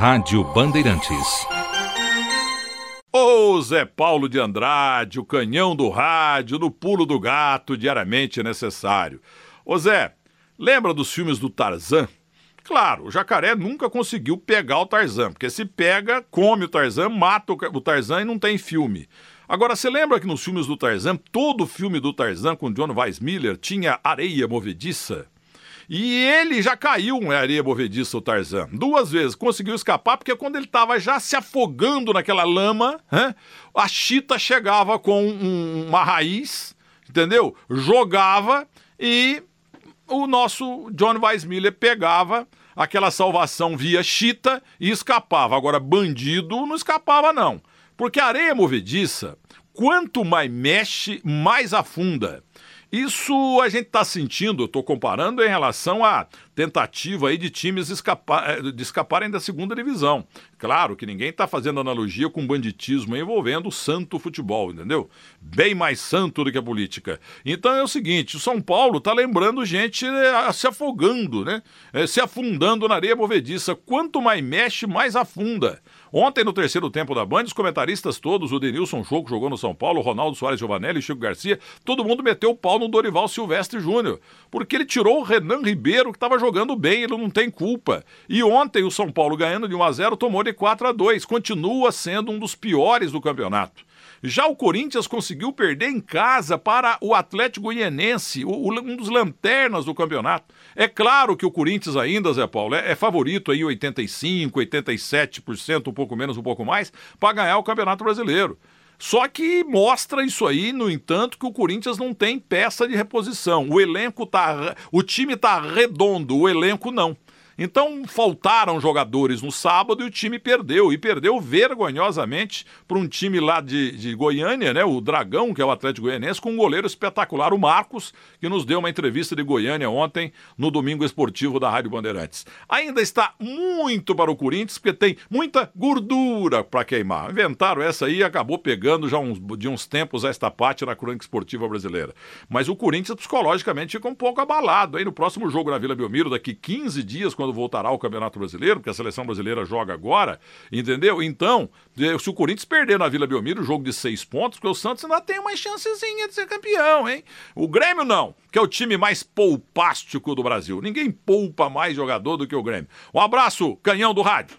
Rádio Bandeirantes. Ô Zé Paulo de Andrade, o canhão do rádio, no pulo do gato, diariamente necessário. Ô Zé, lembra dos filmes do Tarzan? Claro, o jacaré nunca conseguiu pegar o Tarzan, porque se pega, come o Tarzan, mata o Tarzan e não tem filme. Agora, você lembra que nos filmes do Tarzan, todo filme do Tarzan com John Weissmiller tinha areia movediça? E ele já caiu em areia movediça, o Tarzan. Duas vezes. Conseguiu escapar, porque quando ele estava já se afogando naquela lama, a chita chegava com um, uma raiz, entendeu? Jogava e o nosso John Weissmiller pegava aquela salvação via chita e escapava. Agora, bandido não escapava, não. Porque a areia movediça, quanto mais mexe, mais afunda. Isso a gente está sentindo, estou comparando em relação à tentativa aí de times eh, de escaparem da segunda divisão. Claro que ninguém está fazendo analogia com banditismo envolvendo o santo futebol, entendeu? Bem mais santo do que a política. Então é o seguinte: o São Paulo está lembrando gente eh, se afogando, né? Eh, se afundando na areia movediça. Quanto mais mexe, mais afunda. Ontem, no terceiro tempo da Band, os comentaristas todos, o Denilson Choco jogou no São Paulo, Ronaldo Soares Giovanelli, Chico Garcia, todo mundo meteu o pau no Dorival Silvestre Júnior, porque ele tirou o Renan Ribeiro, que estava jogando bem, ele não tem culpa. E ontem, o São Paulo ganhando de 1 a 0 tomou de 4 a 2 continua sendo um dos piores do campeonato. Já o Corinthians conseguiu perder em casa para o Atlético Goianense, um dos lanternas do campeonato. É claro que o Corinthians ainda, Zé Paulo, é, é favorito aí 85, 87%, um pouco menos, um pouco mais, para ganhar o Campeonato Brasileiro. Só que mostra isso aí, no entanto, que o Corinthians não tem peça de reposição. O elenco tá, o time tá redondo, o elenco não. Então faltaram jogadores no sábado e o time perdeu. E perdeu vergonhosamente para um time lá de, de Goiânia, né? O Dragão, que é o Atlético Goianense, com um goleiro espetacular, o Marcos, que nos deu uma entrevista de Goiânia ontem no Domingo Esportivo da Rádio Bandeirantes. Ainda está muito para o Corinthians, porque tem muita gordura para queimar. Inventaram essa aí e acabou pegando já uns, de uns tempos esta parte na crônica esportiva brasileira. Mas o Corinthians psicologicamente fica um pouco abalado. Aí no próximo jogo na Vila Belmiro, daqui 15 dias, quando voltará ao Campeonato Brasileiro, porque a seleção brasileira joga agora, entendeu? Então, se o Corinthians perder na Vila Belmiro, o jogo de seis pontos, porque o Santos ainda tem uma chancezinha de ser campeão, hein? O Grêmio não, que é o time mais poupástico do Brasil. Ninguém poupa mais jogador do que o Grêmio. Um abraço, canhão do rádio.